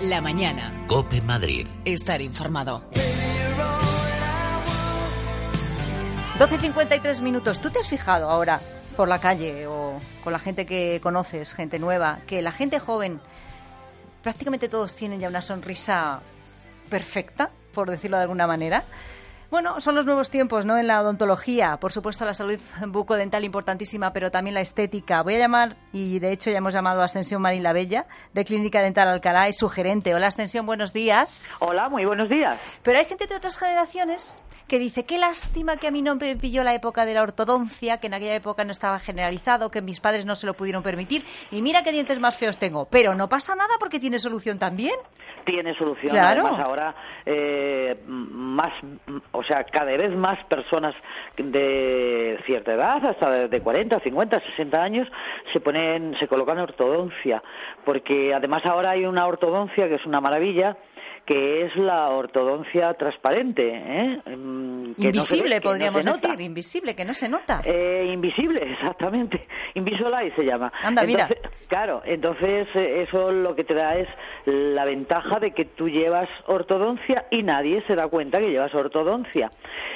La mañana. Cope Madrid. Estar informado. 12.53 minutos. ¿Tú te has fijado ahora por la calle o con la gente que conoces, gente nueva, que la gente joven, prácticamente todos tienen ya una sonrisa perfecta, por decirlo de alguna manera? Bueno, son los nuevos tiempos, ¿no? En la odontología, por supuesto la salud bucodental importantísima, pero también la estética. Voy a llamar, y de hecho ya hemos llamado a Ascensión Marín La Bella, de Clínica Dental Alcalá, es su gerente. Hola Ascensión, buenos días. Hola, muy buenos días. Pero hay gente de otras generaciones que dice, qué lástima que a mí no me pilló la época de la ortodoncia, que en aquella época no estaba generalizado, que mis padres no se lo pudieron permitir, y mira qué dientes más feos tengo. Pero no pasa nada porque tiene solución también tiene solución. Claro. Además, ahora eh, más, o sea, cada vez más personas de cierta edad, hasta de 40, 50, 60 años, se ponen, se colocan ortodoncia, porque además ahora hay una ortodoncia que es una maravilla que es la ortodoncia transparente. ¿eh? Mm, invisible, podríamos decir, invisible, que no se nota. Eh, invisible, exactamente. Invisalign se llama. Anda, mira. Claro, entonces eh, eso lo que te da es la ventaja de que tú llevas ortodoncia y nadie se da cuenta que llevas ortodoncia.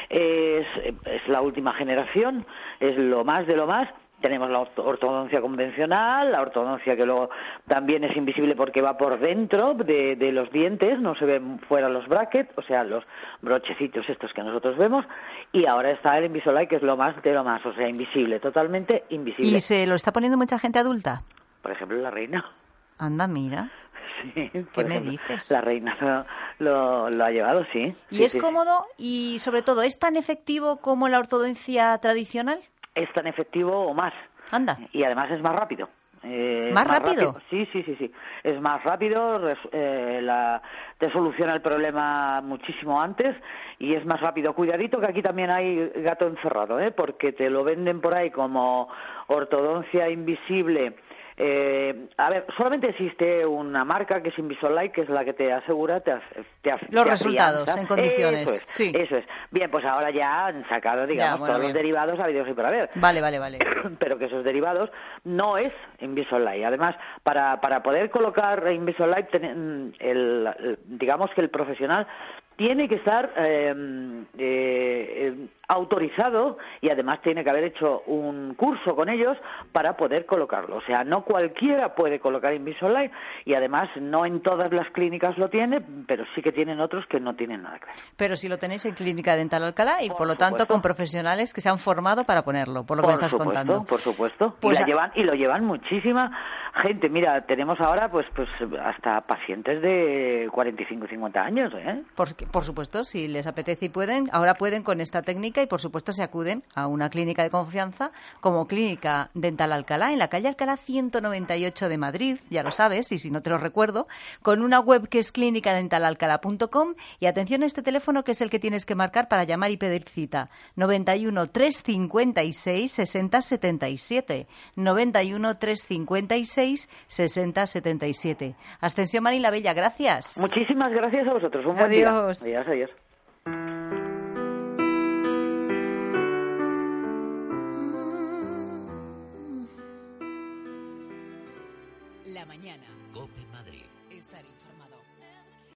Es, es la última generación, es lo más de lo más tenemos la ortodoncia convencional, la ortodoncia que luego también es invisible porque va por dentro de, los dientes, no se ven fuera los brackets, o sea, los brochecitos estos que nosotros vemos, y ahora está el Invisalign que es lo más de lo más, o sea, invisible, totalmente invisible. ¿Y se lo está poniendo mucha gente adulta? Por ejemplo, la reina. Anda, mira. Sí, ¿Qué me dices? La reina lo, lo, ha llevado, sí. ¿Y es cómodo y, sobre todo, es tan efectivo como la ortodoncia tradicional? Es tan efectivo o más. Anda. Y además es más rápido. Eh, ¿Más, rápido? Sí, sí, sí, sí. Es más rápido, eh, la, te soluciona el problema muchísimo antes y es más rápido. Cuidadito que aquí también hay gato encerrado, ¿eh? porque te lo venden por ahí como ortodoncia invisible eh, a ver, solamente existe una marca que es Invisalign, que es la que te asegura te, te, los resultados en condiciones. Eso es, sí. eso es. Bien, pues ahora ya han sacado, digamos, todos los derivados habidos y por haber. Vale, vale, vale. Pero que esos derivados no es Invisalign. Además, para, para poder colocar Invisalign, el, digamos que el profesional tiene que estar eh, eh, autorizado y además tiene que haber hecho un curso con ellos para poder colocarlo. O sea, no cualquiera puede colocar Invisalign y además no en todas las clínicas lo tiene, pero sí que tienen otros que no tienen nada que ver. Pero si lo tenéis en Clínica Dental Alcalá y por, lo tanto con profesionales que se han formado para ponerlo, por lo que me estás contando. Por supuesto, pues y, llevan, y lo llevan muchísima gente. Mira, tenemos ahora pues pues hasta pacientes de 45 y 50 años. ¿eh? Por, por supuesto, si les apetece y pueden, ahora pueden con esta técnica y, por supuesto, se acuden a una clínica de confianza como Clínica Dental Alcalá, en la calle Alcalá 198 de Madrid, ya lo sabes, y si no te lo recuerdo, con una web que es clínicadentalalcalá.com y atención a este teléfono que es el que tienes que marcar para llamar y pedir cita. 91 356 60 77. 91 356 6 60 77. Ascensión Marín la Bella, gracias. Muchísimas gracias a vosotros. Un buen adiós. día. Adiós, adiós. La mañana. Cope Madrid. Estar informado.